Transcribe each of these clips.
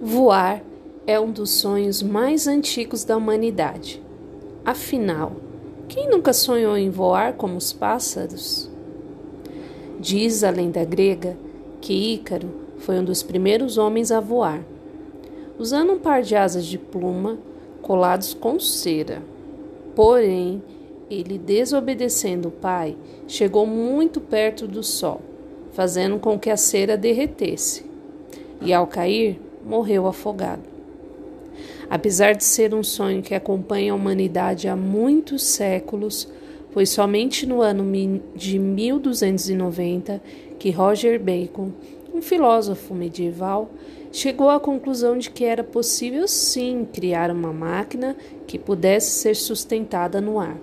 Voar é um dos sonhos mais antigos da humanidade. Afinal, quem nunca sonhou em voar como os pássaros? Diz a lenda grega que Ícaro foi um dos primeiros homens a voar, usando um par de asas de pluma colados com cera. Porém, ele, desobedecendo o pai, chegou muito perto do sol, fazendo com que a cera derretesse. E ao cair, morreu afogado. Apesar de ser um sonho que acompanha a humanidade há muitos séculos, foi somente no ano de 1290 que Roger Bacon, um filósofo medieval, chegou à conclusão de que era possível sim criar uma máquina que pudesse ser sustentada no ar.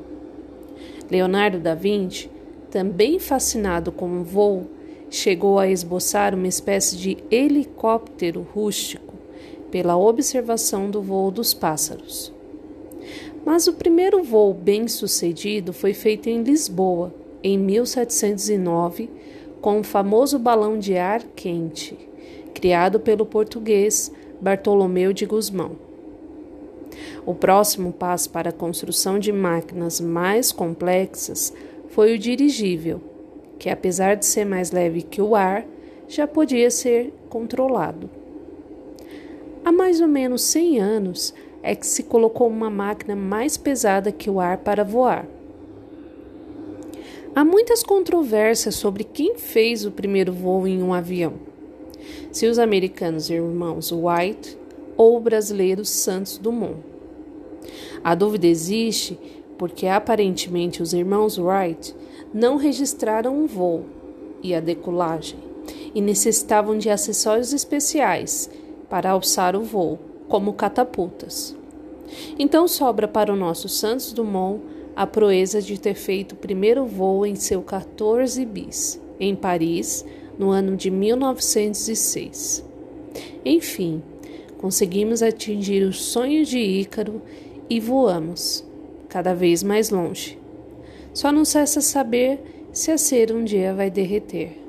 Leonardo da Vinci, também fascinado com o voo, chegou a esboçar uma espécie de helicóptero rústico pela observação do voo dos pássaros. Mas o primeiro voo bem sucedido foi feito em Lisboa, em 1709, com o famoso balão de ar quente, criado pelo português Bartolomeu de Gusmão. O próximo passo para a construção de máquinas mais complexas foi o dirigível, que apesar de ser mais leve que o ar, já podia ser controlado. Há mais ou menos 100 anos é que se colocou uma máquina mais pesada que o ar para voar. Há muitas controvérsias sobre quem fez o primeiro voo em um avião. Se os americanos irmãos White ou o brasileiro Santos Dumont. A dúvida existe porque aparentemente os irmãos Wright não registraram um voo e a decolagem e necessitavam de acessórios especiais para alçar o voo, como catapultas. Então sobra para o nosso Santos Dumont a proeza de ter feito o primeiro voo em seu 14 bis, em Paris, no ano de 1906. Enfim, conseguimos atingir o sonho de Ícaro e voamos cada vez mais longe. Só não cessa saber se a cera um dia vai derreter.